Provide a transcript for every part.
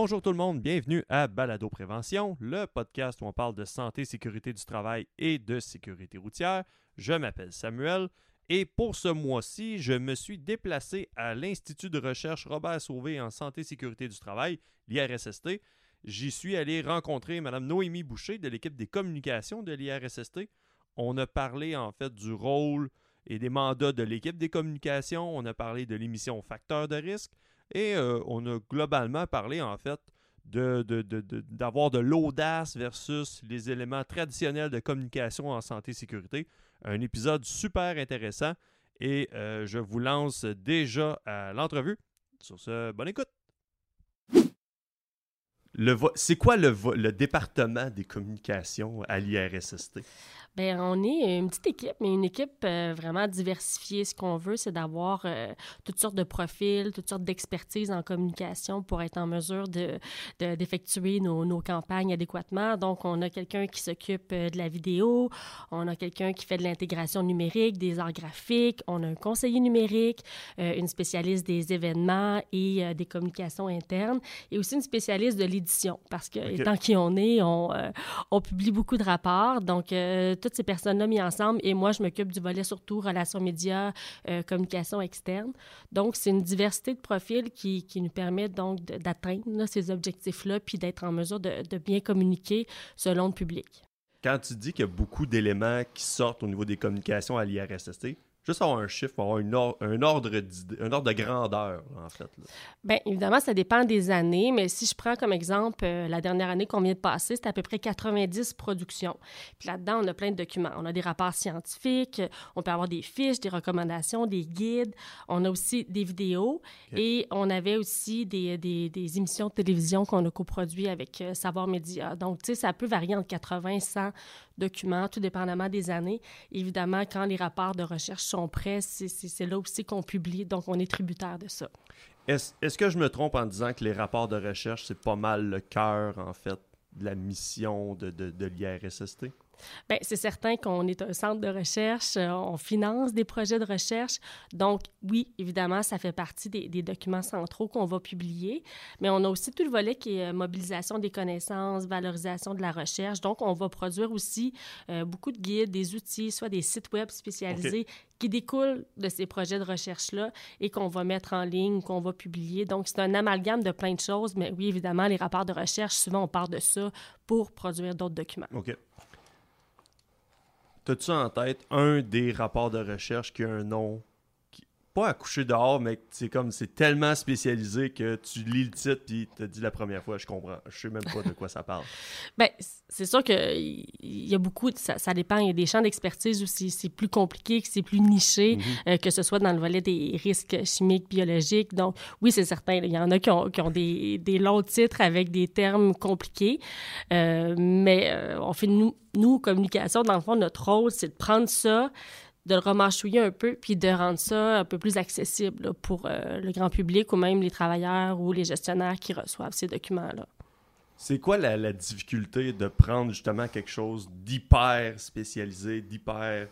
Bonjour tout le monde, bienvenue à Balado Prévention, le podcast où on parle de santé, sécurité du travail et de sécurité routière. Je m'appelle Samuel et pour ce mois-ci, je me suis déplacé à l'Institut de recherche Robert Sauvé en santé et sécurité du travail, l'IRSST. J'y suis allé rencontrer Mme Noémie Boucher de l'équipe des communications de l'IRSST. On a parlé en fait du rôle et des mandats de l'équipe des communications. On a parlé de l'émission Facteur de risque. Et euh, on a globalement parlé en fait d'avoir de, l'audace versus les éléments traditionnels de communication en santé et sécurité. Un épisode super intéressant et euh, je vous lance déjà à l'entrevue. Sur ce, bonne écoute. C'est quoi le, le département des communications à l'IRSST? Bien, on est une petite équipe, mais une équipe euh, vraiment diversifiée. Ce qu'on veut, c'est d'avoir euh, toutes sortes de profils, toutes sortes d'expertises en communication pour être en mesure de, d'effectuer nos, nos, campagnes adéquatement. Donc, on a quelqu'un qui s'occupe euh, de la vidéo, on a quelqu'un qui fait de l'intégration numérique, des arts graphiques, on a un conseiller numérique, une spécialiste des événements et des communications internes, et aussi une spécialiste de l'édition, parce que, étant qui on est, on, on publie beaucoup de rapports. Donc, toutes ces personnes-là mis ensemble et moi, je m'occupe du volet surtout relations médias, euh, communication externe. Donc, c'est une diversité de profils qui, qui nous permet donc d'atteindre ces objectifs-là puis d'être en mesure de, de bien communiquer selon le public. Quand tu dis qu'il y a beaucoup d'éléments qui sortent au niveau des communications à l'IRSST, Juste avoir un chiffre, avoir un ordre, un ordre de grandeur, en fait. Bien, évidemment, ça dépend des années, mais si je prends comme exemple euh, la dernière année qu'on vient de passer, c'est à peu près 90 productions. Puis là-dedans, on a plein de documents. On a des rapports scientifiques, on peut avoir des fiches, des recommandations, des guides. On a aussi des vidéos et on avait aussi des, des, des émissions de télévision qu'on a coproduit avec euh, Savoir Média. Donc, tu sais, ça peut varier entre 80 et 100 documents, tout dépendamment des années. Évidemment, quand les rapports de recherche sont prêts, c'est là aussi qu'on publie, donc on est tributaire de ça. Est-ce que je me trompe en disant que les rapports de recherche, c'est pas mal le cœur, en fait, de la mission de, de, de l'IRSST? Bien, c'est certain qu'on est un centre de recherche, euh, on finance des projets de recherche. Donc, oui, évidemment, ça fait partie des, documents centraux qu'on va publier, mais on a aussi tout le volet qui est euh, mobilisation des connaissances, valorisation de la recherche. Donc, on va produire aussi euh, beaucoup de guides, des outils, soit des sites web spécialisés qui découlent de ces projets de recherche-là et qu'on va mettre en ligne, qu'on va publier. Donc, c'est un amalgame de plein de choses, mais oui, évidemment, les rapports de recherche, souvent, on part de ça pour produire d'autres documents. OK. T'as-tu en tête un des rapports de recherche qui a un nom pas à coucher dehors, mais c'est comme c'est tellement spécialisé que tu lis le titre puis te dis la première fois, je comprends. Je sais même pas de quoi ça parle. ben, c'est sûr qu'il y a beaucoup, ça, ça, dépend. Il y a des champs d'expertise où c'est plus compliqué, que c'est plus niché, mhm. euh, que ce soit dans le volet des risques chimiques, biologiques. Donc, oui, c'est certain. Il y en a qui ont, qui ont des, des, longs titres avec des termes compliqués. Euh, mais euh, on fait, nous, nous, communication, dans le fond, notre rôle, c'est de prendre ça, de le remâchouiller un peu, puis de rendre ça un peu plus accessible pour euh, le grand public ou même les travailleurs ou les gestionnaires qui reçoivent ces documents-là. C'est quoi la, difficulté de prendre justement quelque chose d'hyper spécialisé, d'hyper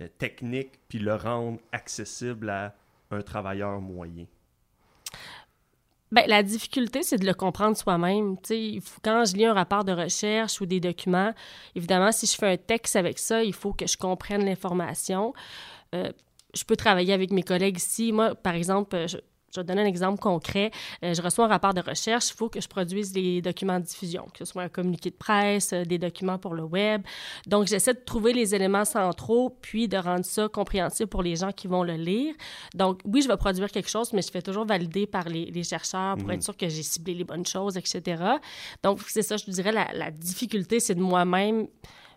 euh, technique, puis le rendre accessible à un travailleur moyen? Bien, la difficulté, c'est de le comprendre soi-même. Quand je lis un rapport de recherche ou des documents, évidemment, si je fais un texte avec ça, il faut que je comprenne l'information. Euh, je peux travailler avec mes collègues ici. Moi, par exemple, je, je vais te donner un exemple concret. Euh, je reçois un rapport de recherche, il faut que je produise des documents de diffusion, que ce soit un communiqué de presse, euh, des documents pour le web. Donc, j'essaie de trouver les éléments centraux, puis de rendre ça compréhensible pour les gens qui vont le lire. Donc, oui, je vais produire quelque chose, mais je fais toujours valider par les, chercheurs pour mhm. être sûr que j'ai ciblé les bonnes choses, etc. Donc, c'est ça, je dirais, la, la difficulté, c'est de moi-même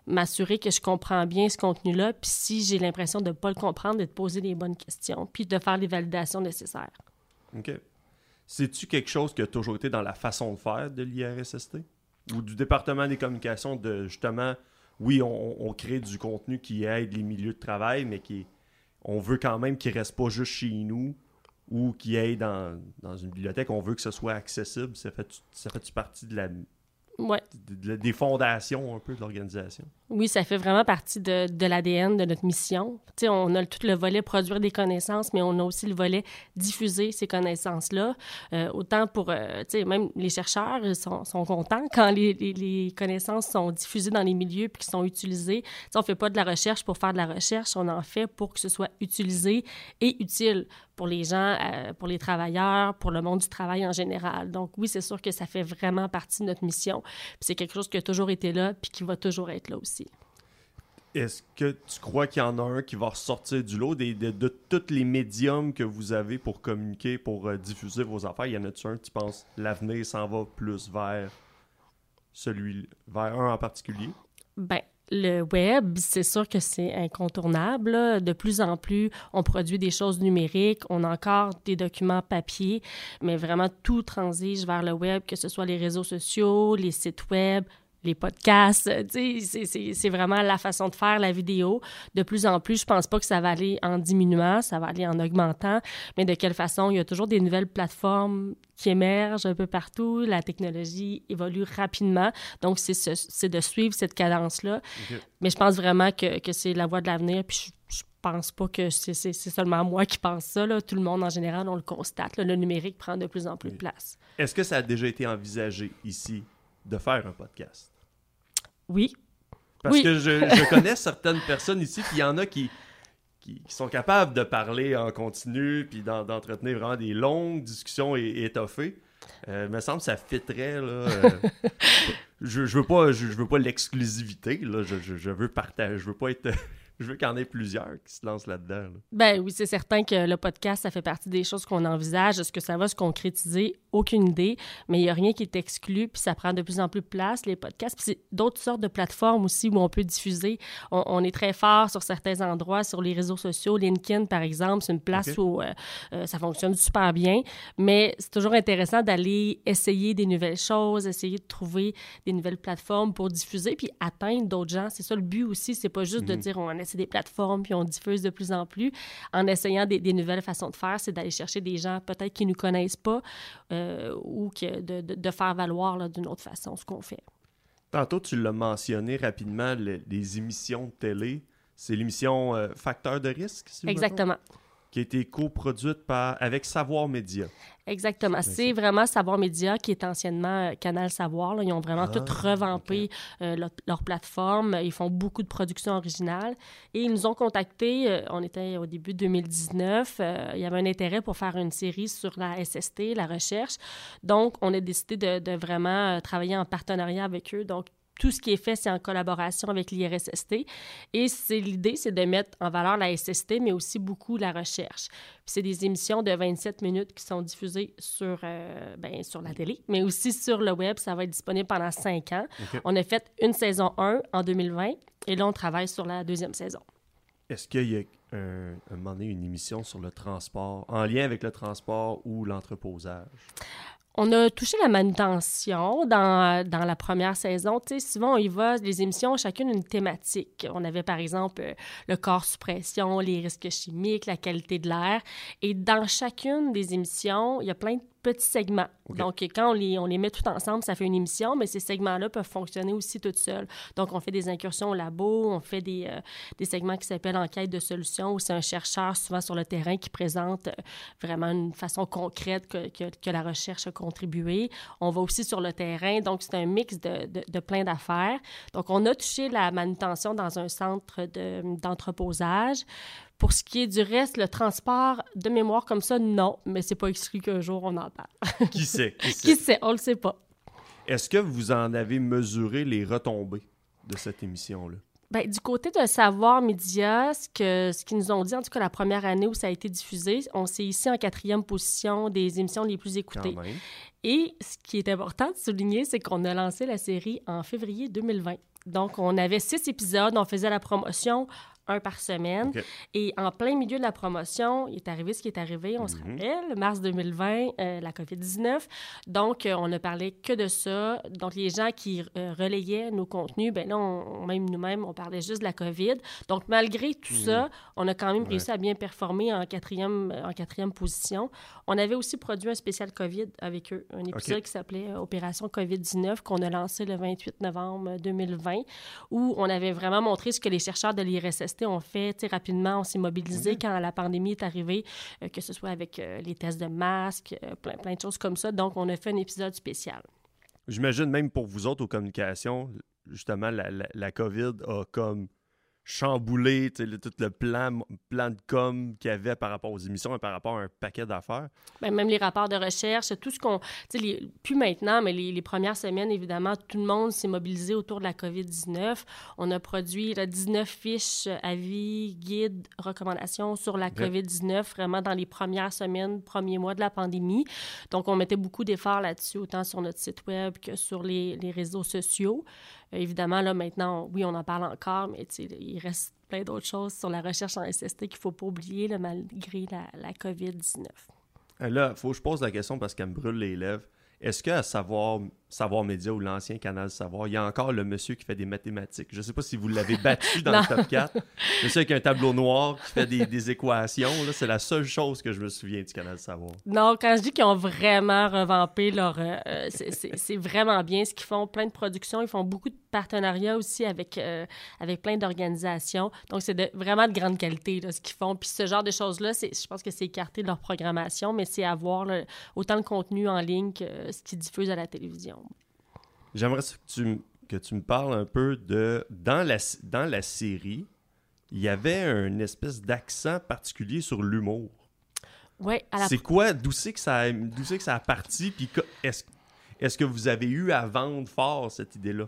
m'assurer que je comprends bien ce contenu-là, puis si j'ai l'impression de ne pas le comprendre, de poser les bonnes questions, puis de faire les validations nécessaires. OK. C'est-tu quelque chose qui a toujours été dans la façon de faire de l'IRSST? Ou du département des communications de justement, oui, on, crée du contenu qui aide les milieux de travail, mais qui on veut quand même qu'il reste pas juste chez nous ou qui aille dans, dans, une bibliothèque. On veut que ce soit accessible. Ça fait, ça fait partie de la Ouais. de- de- des fondations un peu de l'organisation. Oui, ça fait vraiment partie de, de l'ADN de notre mission. Tu sais, on a tout le volet produire des connaissances, mais on a aussi le volet diffuser ces connaissances-là. Euh, autant pour, euh, même les chercheurs sont, sont contents quand les, les- les connaissances sont diffusées dans les milieux puis qui sont utilisées. Tu sais, on fait pas de la recherche pour faire de la recherche, on en fait pour que ce soit utilisé et utile pour les gens, euh, pour les travailleurs, pour le monde du travail en général. Donc oui, c'est sûr que ça fait vraiment partie de notre mission. Puis c'est quelque chose qui a toujours été là puis qui va toujours être là aussi. Est-ce que tu crois qu'il y en a un qui va ressortir du lot des, de, de tous les médiums que vous avez pour communiquer, pour euh, diffuser vos affaires? Y en a-tu un, tu penses, l'avenir s'en va plus vers celui vers un en particulier? Ben, le web, c'est sûr que c'est incontournable. De plus en plus, on produit des choses numériques, on a encore des documents papier, mais vraiment tout transige vers le web, que ce soit les réseaux sociaux, les sites web, les podcasts, euh, c'est- vraiment la façon de faire la vidéo. De plus en plus, je pense pas que ça va aller en diminuant, ça va aller en augmentant, mais de quelle façon? Il y a toujours des nouvelles plateformes qui émergent un peu partout, la technologie évolue rapidement, donc c'est ce- c'est de suivre cette cadence-là. Mais je pense vraiment que, que c'est la voie de l'avenir, puis je, je pense pas que c'est seulement moi qui pense ça, là. tout le monde en général, on le constate, là. le numérique prend de plus en plus de place. Est-ce que ça a déjà été envisagé ici de faire un podcast? Oui, Parce Oui. que je, je connais certaines personnes ici, puis il y en a qui, qui, qui sont capables de parler en continu, puis d'en- d'entretenir vraiment des longues discussions et, étoffées. Euh, me semble que ça fitterait, là. euh, je, je veux pas, je, je veux pas l'exclusivité, là. Je, je, je veux partager, je veux pas être... Je veux qu'il y en ait plusieurs qui se lancent là-dedans. là. Ben oui, c'est certain que le podcast, ça fait partie des choses qu'on envisage. Est-ce que ça va se concrétiser? Aucune idée. Mais il n'y a rien qui est exclu, puis ça prend de plus en plus de place, les podcasts. Puis c'est d'autres sortes de plateformes aussi où on peut diffuser. On, on est très fort sur certains endroits, sur les réseaux sociaux. LinkedIn, par exemple, c'est une place où euh, euh, ça fonctionne super bien. Mais c'est toujours intéressant d'aller essayer des nouvelles choses, essayer de trouver des nouvelles plateformes pour diffuser, puis atteindre d'autres gens. C'est ça le but aussi. C'est pas juste de Mhm. dire on essaie des plateformes, puis on diffuse de plus en plus. En essayant des, des nouvelles façons de faire, c'est d'aller chercher des gens peut-être qui ne nous connaissent pas euh, ou que de, de- de faire valoir d'une autre façon ce qu'on fait. Tantôt, tu l'as mentionné rapidement, le- les émissions de télé. C'est l'émission euh, Facteur de risque, si Exactement. Qui a été coproduite par, avec Savoir Média. Exactement. C'est vraiment Savoir Média qui est anciennement euh, Canal Savoir. là. Ils ont vraiment Ah, tout revampé euh, leur, leur plateforme. Ils font beaucoup de productions originales. Et ils nous ont contactés, euh, on était au début 2019, euh, il y avait un intérêt pour faire une série sur la SST, la recherche. Donc, on a décidé de, de vraiment travailler en partenariat avec eux. Donc, tout ce qui est fait, c'est en collaboration avec l'IRSST. Et c'est l'idée, c'est de mettre en valeur la SST, mais aussi beaucoup la recherche. C'est des émissions de 27 minutes qui sont diffusées sur, euh, ben, sur la télé, mais aussi sur le web. Ça va être disponible pendant cinq ans. On a fait une saison 1 en 2020 et là, on travaille sur la deuxième saison. Est-ce qu'il y a un, un moment donné une émission sur le transport, en lien avec le transport ou l'entreposage? On a touché la manutention dans, dans la première saison. Tu sais, souvent, on y va, les émissions ont chacune une thématique. On avait, par exemple, euh, le corps sous pression, les risques chimiques, la qualité de l'air. Et dans chacune des émissions, il y a plein de petits segments. Donc, quand on les, on les met tout ensemble, ça fait une émission, mais ces segments-là peuvent fonctionner aussi toutes seuls. Donc, on fait des incursions au labo, on fait des, euh, des segments qui s'appellent enquête de solutions, où c'est un chercheur souvent sur le terrain qui présente euh, vraiment une façon concrète que, que, que la recherche a contribué. On va aussi sur le terrain, donc c'est un mix de, de, de plein d'affaires. Donc, on a touché la manutention dans un centre de- d'entreposage. Pour ce qui est du reste, le transport de mémoire comme ça, non, mais c'est pas exclu qu'un jour on en parle. Qui sait? Qui sait? Qui sait? On le sait pas. Est-ce que vous en avez mesuré les retombées de cette émission-là? Ben, du côté de Savoir Média, ce que ce qu'ils nous ont dit, en tout cas la première année où ça a été diffusé, on s'est ici en quatrième position des émissions les plus écoutées. Et ce qui est important de souligner, c'est qu'on a lancé la série en février 2020. Donc, on avait six épisodes, on faisait la promotion un par semaine. Et en plein milieu de la promotion, il est arrivé ce qui est arrivé, on se Mhm. rappelle, mars 2020, euh, la COVID-19. Donc, euh, on ne parlait que de ça. Donc, les gens qui euh, relayaient nos contenus, ben là, on- même nous-mêmes, on parlait juste de la COVID. Donc, malgré tout ça, on a quand même Ouais. réussi à bien performer en quatrième, en quatrième position. On avait aussi produit un spécial COVID avec eux, un épisode qui s'appelait Opération COVID-19 qu'on a lancé le 28 novembre 2020, où on avait vraiment montré ce que les chercheurs de l'IRSST ont fait. Tu sais, rapidement, on s'est mobilisé quand la pandémie est arrivée, euh, que ce soit avec euh, les tests de masques, euh, plein, plein de choses comme ça. Donc, on a fait un épisode spécial. J'imagine même pour vous autres aux communications, justement, la, la, la COVID a comme le- tout le plan, plan de com qu'il y avait par rapport aux émissions et par rapport à un paquet d'affaires. Ben, même les rapports de recherche, tout ce qu'on... Tu sais, les- plus maintenant, mais les, les premières semaines, évidemment, tout le monde s'est mobilisé autour de la COVID-19. On a produit là, 19 fiches, euh, avis, guides, recommandations sur la Ok. COVID-19, vraiment dans les premières semaines, premiers mois de la pandémie. Donc, on mettait beaucoup d'efforts là-dessus, autant sur notre site web que sur les, les réseaux sociaux. Euh, évidemment, là, maintenant, oui, on en parle encore, mais tu sais, il reste plein d'autres choses sur la recherche en SST qu'il ne faut pas oublier, malgré la, la COVID-19. Euh, Là, il faut que je pose la question parce qu'elle me brûle les lèvres. Est-ce qu'à Savoir, Savoir Média ou l'ancien canal Savoir, il y a encore le monsieur qui fait des mathématiques? Je ne sais pas si vous l'avez battu dans le top 4. Monsieur avec un tableau noir qui fait des, des équations. là, C'est la seule chose que je me souviens du canal Savoir. Non, quand je dis qu'ils ont vraiment revampé leur... euh, c'est- vraiment bien ce qu'ils font. Plein de productions. Ils font beaucoup de partenariats aussi avec, euh, avec plein d'organisations. Donc, c'est de, vraiment de grande qualité, là, ce qu'ils font. Puis ce genre de choses-là, c'est- je pense que c'est écarté de leur programmation, mais c'est avoir là, autant de contenu en ligne que ce qu'ils diffusent à la télévision. J'aimerais que tu, que tu me parles un peu de. Dans la, dans la série, il y avait un espèce d'accent particulier sur l'humour. La C'est quoi D'où c'est que ça a, d'où c'est que ça a parti Puis est-ce est-ce que vous avez eu à vendre fort cette idée-là?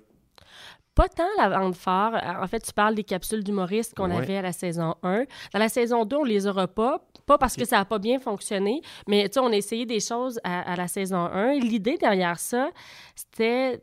Pas tant la vente fort. En fait, tu parles des capsules d'humoristes qu'on Ouais. avait à la saison 1. Dans la saison 2, on les aura pas. Pas parce que ça n'a pas bien fonctionné, mais tu sais, on a essayé des choses à, à la saison 1. L'idée derrière ça, c'était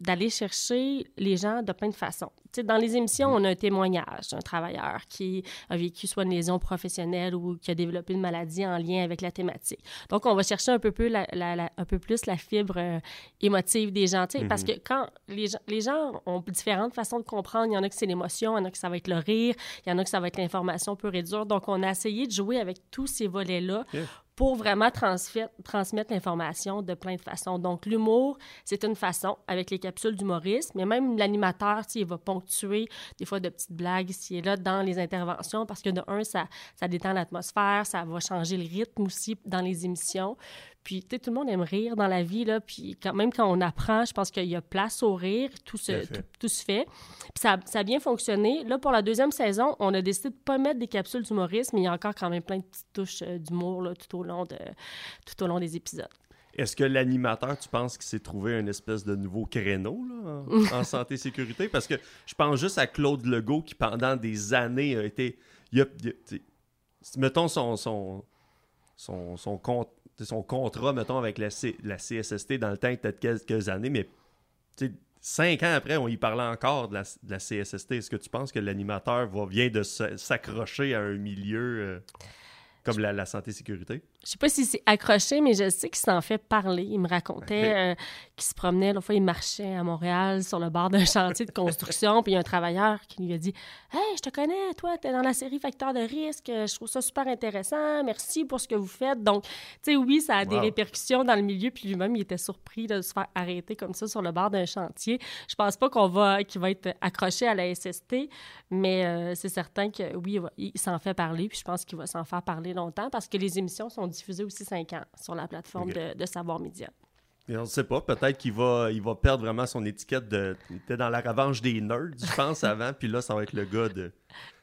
d'aller chercher les gens de plein de façons. Tu sais, dans les émissions, on a un témoignage d'un travailleur qui a vécu soit une lésion professionnelle ou qui a développé une maladie en lien avec la thématique. Donc, on va chercher un peu plus la, la- la- un peu plus la fibre euh, émotive des gens. tu sais, Parce que quand les gens, les gens ont différentes façons de comprendre, il y en a que c'est l'émotion, il y en a que ça va être le rire, il y en a que ça va être l'information pure et dure. Donc, on a essayé de jouer avec tous ces volets-là pour vraiment transmettre l'information de plein de façons. Donc, l'humour, c'est une façon avec les capsules d'humorisme, mais même l'animateur, il va ponctuer des fois de petites blagues ici et là dans les interventions parce que de un, ça, ça détend l'atmosphère, ça va changer le rythme aussi dans les émissions. Puis, tu sais, tout le monde aime rire dans la vie, là. Puis, quand, même quand on apprend, je pense qu'il y a place au rire, tout se, Tout se fait. Puis, ça, ça a bien fonctionné. Là, pour la deuxième saison, on a décidé de pas mettre des capsules d'humorisme, mais il y a encore quand même plein de petites touches euh, d'humour, là, tout au long de, tout au long des épisodes. Est-ce que l'animateur, tu penses qu'il s'est trouvé un espèce de nouveau créneau là, en, en santé et sécurité? Parce que je pense juste à Claude Legault qui, pendant des années, a été. il a- il a- tu sais, mettons son, son, son, son, con- son contrat, mettons, avec la, C- la CSST dans le temps, peut-être quelques années, mais cinq ans après, on y parlait encore de la, de la CSST. Est-ce que tu penses que l'animateur vient de s'accrocher à un milieu euh, comme la, la santé et sécurité? Je sais pas si c'est accroché, mais je sais qu'il s'en fait parler. Il me racontait euh, qu'il se promenait, l'autre fois, il marchait à Montréal sur le bord d'un chantier de construction, puis il y a un travailleur qui lui a dit Hey, je te connais, toi, t'es dans la série Facteur de risque, je trouve ça super intéressant, merci pour ce que vous faites. Donc, tu sais, oui, ça a des répercussions dans le milieu, puis lui-même, il était surpris de se faire arrêter comme ça sur le bord d'un chantier. Je pense pas qu'on va, qu'il va être accroché à la SST, mais euh, c'est certain que oui, il s'en fait parler, puis je pense qu'il va s'en faire parler longtemps parce que les émissions sont diffusées aussi cinq ans sur la plateforme de, de Savoir Média. Et on ne sait pas, peut-être qu'il va, il va perdre vraiment son étiquette de. Il était dans la revanche des nerds, je pense, avant, puis là, ça va être le gars de,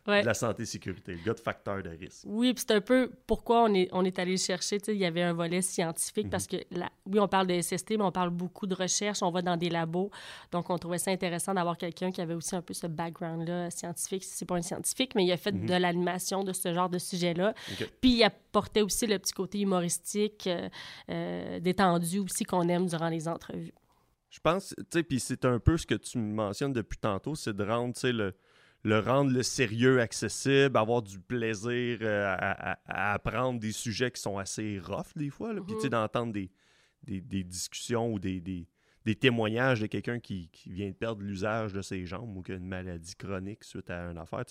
Ouais. de la santé et sécurité, le gars de facteur de risque. Oui, puis c'est un peu pourquoi on est, on est allé le chercher. Il y avait un volet scientifique parce que, la- oui, on parle de SST, mais on parle beaucoup de recherche. On va dans des labos. Donc, on trouvait ça intéressant d'avoir quelqu'un qui avait aussi un peu ce background-là scientifique. C'est pas un scientifique, mais il a fait de l'animation de ce genre de sujet-là. Ok. Puis, il apportait aussi le petit côté humoristique, euh, euh, détendu aussi qu'on aime durant les entrevues. Je pense, tu sais, puis c'est un peu ce que tu me mentionnes depuis tantôt, c'est de rendre, tu sais, le, le rendre le sérieux accessible, avoir du plaisir euh, à, apprendre des sujets qui sont assez rough des fois. Puis, mhm. d'entendre des, des, discussions ou des, des, témoignages de quelqu'un qui, vient de perdre l'usage de ses jambes ou qui a une maladie chronique suite à une affaire.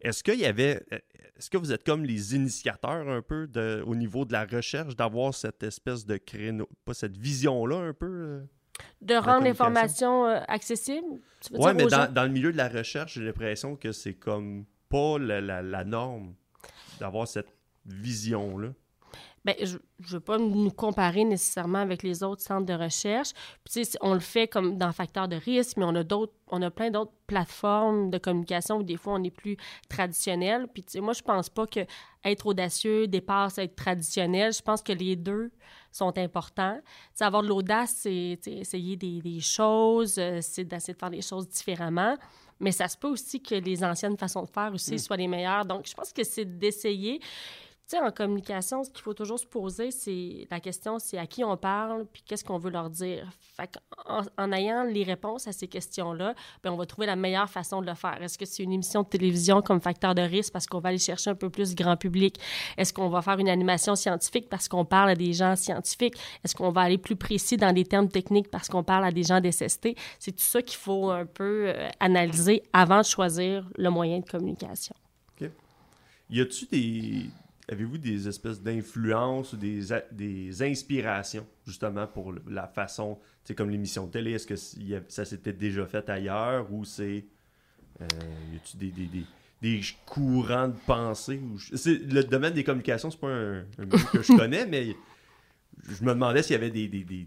Est-ce qu'il y avait. Euh, est-ce que vous êtes comme les initiateurs un peu de, au niveau de la recherche, d'avoir cette espèce de créneau, pas cette vision-là un peu? Euh, de rendre l'information euh, accessible? Oui, mais dans, dans, le milieu de la recherche, j'ai l'impression que c'est comme pas la, la norme d'avoir cette vision-là. Bien, je ne veux pas nous comparer nécessairement avec les autres centres de recherche. Puis, on le fait comme dans facteur de risque, mais on a d'autres, on a plein d'autres plateformes de communication où des fois on est plus traditionnel. Puis, moi, je pense pas que être audacieux dépasse être traditionnel. Je pense que les deux sont importants. T'sais, avoir de l'audace, c'est essayer des, des choses, euh, c'est d'essayer de faire les choses différemment mais ça se peut aussi que les anciennes façons de faire aussi mm. soient les meilleures. Donc, je pense que c'est d'essayer. En communication, ce qu'il faut toujours se poser, c'est la question, c'est à qui on parle, puis qu'est-ce qu'on veut leur dire. Fait en, en, ayant les réponses à ces questions-là, bien, on va trouver la meilleure façon de le faire. Est-ce que c'est une émission de télévision comme facteur de risque parce qu'on va aller chercher un peu plus grand public? Est-ce qu'on va faire une animation scientifique parce qu'on parle à des gens scientifiques? Est-ce qu'on va aller plus précis dans des termes techniques parce qu'on parle à des gens d'SST? C'est tout ça qu'il faut un peu euh, analyser avant de choisir le moyen de communication. OK. Y a-tu des avez-vous des espèces d'influences ou des, des inspirations, justement, pour la façon, sais, comme l'émission de télé, est-ce que ça s'était déjà fait ailleurs ou c'est. Euh, y a-tu des, des, des, des, courants de pensée ou, Le domaine des communications, c'est pas un, un milieu que je connais, mais je me demandais s'il y avait des, des,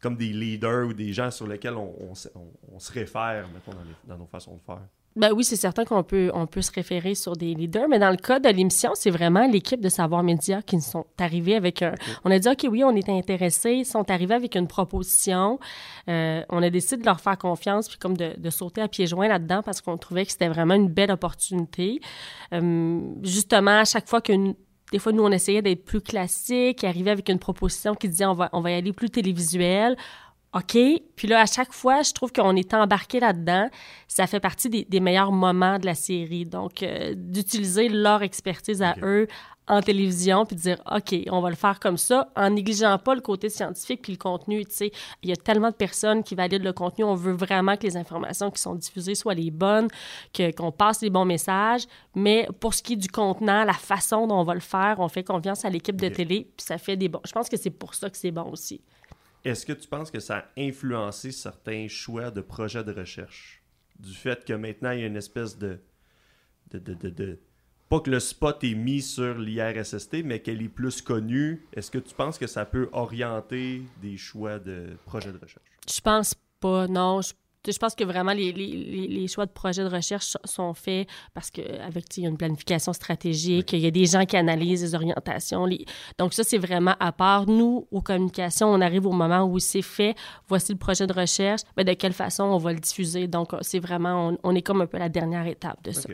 comme des leaders ou des gens sur lesquels on, on, se réfère, mettons, dans, dans nos façons de faire. Ben oui, c'est certain qu'on peut, on peut se référer sur des leaders, mais dans le cas de l'émission, c'est vraiment l'équipe de Savoir Média qui sont arrivés avec un... On a dit, OK, oui, on est intéressés, ils sont arrivés avec une proposition. Euh, on a décidé de leur faire confiance, puis comme de, de sauter à pieds joints là-dedans parce qu'on trouvait que c'était vraiment une belle opportunité. Euh, justement, à chaque fois que des fois, nous, on essayait d'être plus classique, arriver avec une proposition qui disait on va, on va y aller plus télévisuel. OK? Puis là, à chaque fois, je trouve qu'on est embarqué là-dedans. Ça fait partie des, meilleurs moments de la série. Donc, euh, d'utiliser leur expertise à eux en télévision, puis de dire, OK, on va le faire comme ça, en négligeant pas le côté scientifique puis le contenu. Tu sais, il y a tellement de personnes qui valident le contenu. On veut vraiment que les informations qui sont diffusées soient les bonnes, que, qu'on passe les bons messages. Mais pour ce qui est du contenant, la façon dont on va le faire, on fait confiance à l'équipe de télé, puis ça fait des bons. Je pense que c'est pour ça que c'est bon aussi. Est-ce que tu penses que ça a influencé certains choix de projets de recherche? Du fait que maintenant, il y a une espèce de, de, de, de, Pas que le spot est mis sur l'IRSST, mais qu'elle est plus connue. Est-ce que tu penses que ça peut orienter des choix de projets de recherche? Je pense pas, non. Je pense que vraiment les, les, les, choix de projets de recherche sont faits parce qu'avec une planification stratégique, il y a des gens qui analysent les orientations. Donc ça, c'est vraiment à part. Nous, aux communications, on arrive au moment où c'est fait, voici le projet de recherche, mais de quelle façon on va le diffuser? Donc c'est vraiment, on, est comme un peu la dernière étape de ça.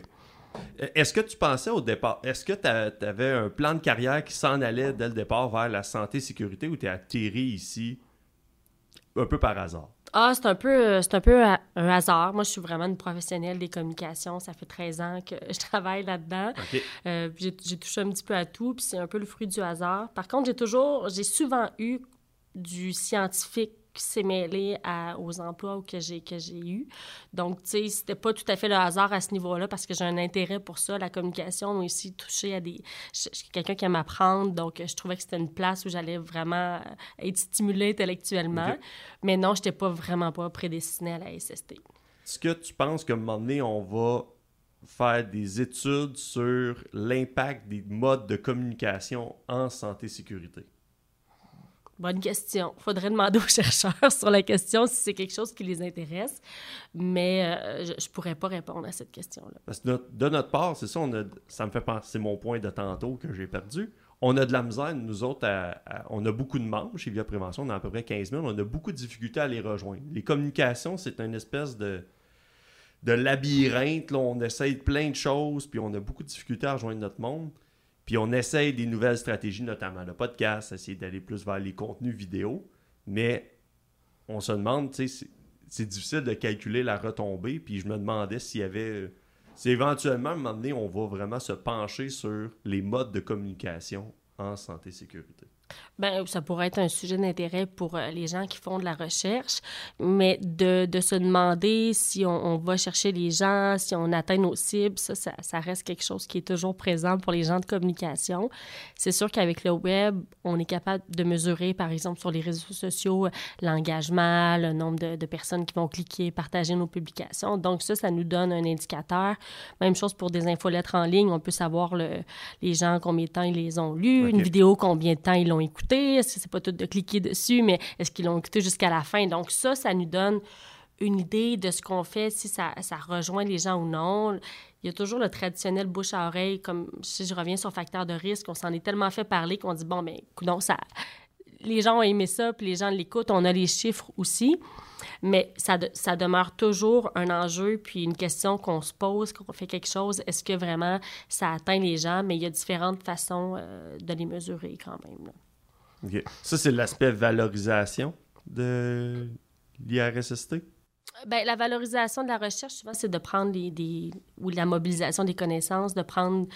Est-ce que tu pensais au départ, est-ce que tu avais un plan de carrière qui s'en allait dès le départ vers la santé-sécurité ou tu es atterri ici un peu par hasard? Ah, c'est un peu, euh, c'est un, peu un hasard. Moi, je suis vraiment une professionnelle des communications. Ça fait 13 ans que je travaille là-dedans. Euh, j'ai, j'ai touché un petit peu à tout, puis c'est un peu le fruit du hasard. Par contre, j'ai toujours, j'ai souvent eu du scientifique qui s'est mêlé aux emplois que j'ai que j'ai eu. Donc, tu sais, c'était pas tout à fait le hasard à ce niveau-là parce que j'ai un intérêt pour ça. La communication m'a aussi touché à des... Je, suis quelqu'un qui aime apprendre, donc je trouvais que c'était une place où j'allais vraiment euh, être stimulée intellectuellement. Mais non, j'étais pas vraiment pas prédestinée à la SST. Est-ce que tu penses qu'à un moment donné, on va faire des études sur l'impact des modes de communication en santé-sécurité? Bonne question. Faudrait demander aux chercheurs sur la question si c'est quelque chose qui les intéresse, mais euh, je, ne pourrais pas répondre à cette question-là. Parce que de notre part, c'est ça, on a, ça me fait penser, mon point de tantôt que j'ai perdu. On a de la misère, nous autres, on a beaucoup de membres chez Via Prévention, on a à peu près 15 000, on a beaucoup de difficultés à les rejoindre. Les communications, c'est une espèce de, de labyrinthe, là, on essaye plein de choses, puis on a beaucoup de difficultés à rejoindre notre monde. Puis on essaye des nouvelles stratégies, notamment le podcast, essayer d'aller plus vers les contenus vidéo. Mais on se demande, tu sais, c'est difficile de calculer la retombée. Puis je me demandais s'il y avait. Si éventuellement, à un moment donné, on va vraiment se pencher sur les modes de communication en santé-sécurité. Ben, ça pourrait être un sujet d'intérêt pour euh, les gens qui font de la recherche, mais de, de se demander si on, on, va chercher les gens, si on atteint nos cibles, ça, ça, ça, reste quelque chose qui est toujours présent pour les gens de communication. C'est sûr qu'avec le web, on est capable de mesurer, par exemple, sur les réseaux sociaux, l'engagement, le nombre de, de, personnes qui vont cliquer, partager nos publications. Donc ça, ça nous donne un indicateur. Même chose pour des infolettres en ligne, on peut savoir le, les gens combien de temps ils les ont lus, okay. une vidéo combien de temps ils l'ont écouté est-ce que c'est pas tout de cliquer dessus, mais est-ce qu'ils l'ont écouté jusqu'à la fin? Donc ça, ça nous donne une idée de ce qu'on fait, si ça, ça, rejoint les gens ou non. Il y a toujours le traditionnel bouche à oreille, comme si je reviens sur facteur de risque, on s'en est tellement fait parler qu'on dit, bon, mais non, ça... Les gens ont aimé ça, puis les gens l'écoutent, on a les chiffres aussi. Mais ça, ça demeure toujours un enjeu, puis une question qu'on se pose, qu'on fait quelque chose, est-ce que vraiment ça atteint les gens? Mais il y a différentes façons euh, de les mesurer quand même. Ça, c'est l'aspect valorisation de l'IRSST? Bien, la valorisation de la recherche, souvent, c'est de prendre des, des, ou la mobilisation des connaissances, de prendre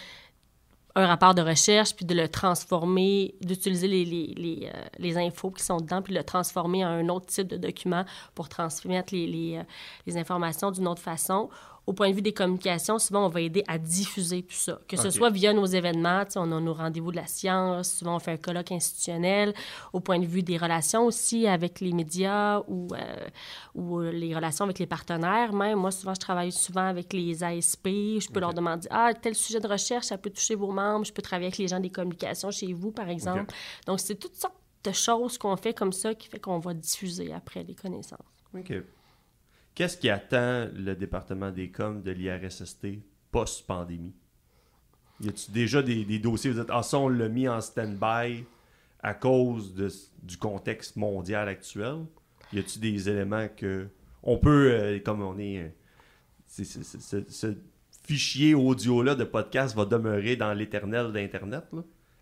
un rapport de recherche, puis de le transformer, d'utiliser les, les, les, euh, les, infos qui sont dedans, puis de le transformer en un autre type de document pour transmettre les, les, euh, les informations d'une autre façon au point de vue des communications, souvent, on va aider à diffuser tout ça. Que ce soit via nos événements, on a nos rendez-vous de la science, souvent on fait un colloque institutionnel, au point de vue des relations aussi avec les médias ou, euh, ou les relations avec les partenaires. Même moi, souvent, je travaille souvent avec les ASP. Je peux okay. leur demander, ah, tel sujet de recherche, ça peut toucher vos membres. Je peux travailler avec les gens des communications chez vous, par exemple. Okay. Donc, c'est toutes sortes de choses qu'on fait comme ça qui fait qu'on va diffuser après les connaissances. OK. Qu'est-ce qui attend le département des coms de l'IRSST post-pandémie? Y a-t-il déjà des, dossiers, vous êtes, ah ça, on l'a mis en stand-by à cause de, du contexte mondial actuel? Y a-t-il des éléments que on peut, euh, comme on est, ce fichier audio-là de podcast va demeurer dans l'éternel d'Internet,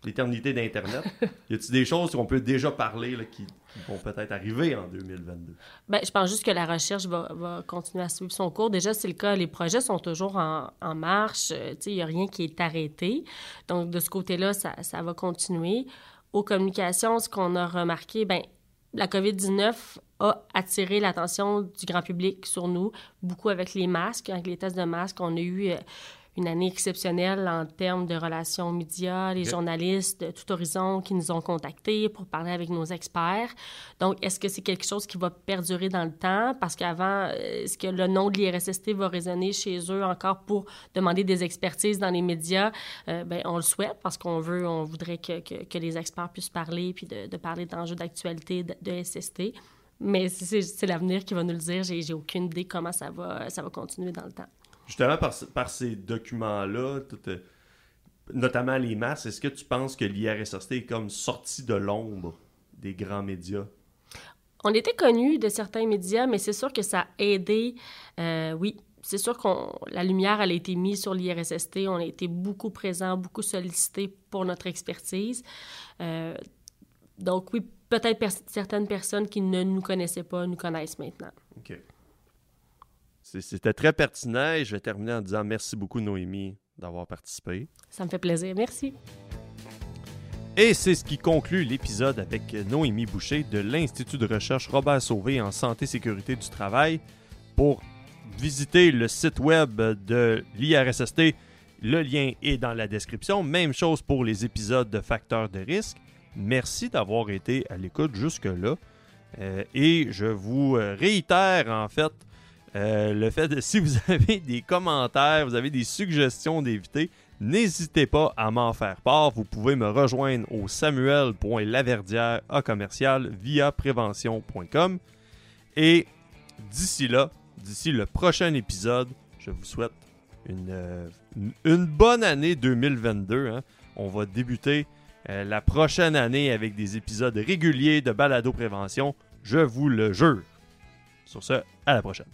l'éternité d'Internet. y a-t-il des choses qu'on peut déjà parler là, qui, qui, vont peut-être arriver en 2022? Bien, je pense juste que la recherche va, va, continuer à suivre son cours. Déjà, c'est le cas. Les projets sont toujours en, en marche. Euh, il n'y a rien qui est arrêté. Donc, de ce côté-là, ça, ça va continuer. Aux communications, ce qu'on a remarqué, bien, la COVID-19 a attiré l'attention du grand public sur nous, beaucoup avec les masques, avec les tests de masques. On a eu euh, une année exceptionnelle en termes de relations médias, les okay. journalistes de tout horizon qui nous ont contactés pour parler avec nos experts. Donc, est-ce que c'est quelque chose qui va perdurer dans le temps? Parce qu'avant, est-ce que le nom de l'IRSST va résonner chez eux encore pour demander des expertises dans les médias? Euh, ben, on le souhaite parce qu'on veut, on voudrait que, que, que, les experts puissent parler puis de, de parler d'enjeux d'actualité de, de SST. Mais c'est l'avenir qui va nous le dire. J'ai aucune idée comment ça va, ça va continuer dans le temps justement par, par ces documents-là, euh, notamment les masses, est-ce que tu penses que l'IRSST est comme sorti de l'ombre des grands médias? On était connus de certains médias, mais c'est sûr que ça a aidé, euh, oui. C'est sûr que la lumière elle a été mise sur l'IRSST. On a été beaucoup présents, beaucoup sollicités pour notre expertise. Euh, donc oui, peut-être per certaines personnes qui ne nous connaissaient pas nous connaissent maintenant. OK. C'était très pertinent et je vais terminer en disant merci beaucoup, Noémie, d'avoir participé. Ça me fait plaisir. Merci. Et c'est ce qui conclut l'épisode avec Noémie Boucher de l'Institut de recherche Robert Sauvé en santé et sécurité du travail. Pour visiter le site web de l'IRSST, le lien est dans la description. Même chose pour les épisodes de facteurs de risque. Merci d'avoir été à l'écoute jusque-là. Euh, et je vous réitère en fait euh, le fait de si vous avez des commentaires, vous avez des suggestions d'éviter, n'hésitez pas à m'en faire part. Vous pouvez me rejoindre au samuel.laverdière à commercial via prévention.com. Et d'ici là, d'ici le prochain épisode, je vous souhaite une, euh, bonne année 2022. Hein. On va débuter euh, la prochaine année avec des épisodes réguliers de Balado Prévention. Je vous le jure. Sur ce, à la prochaine.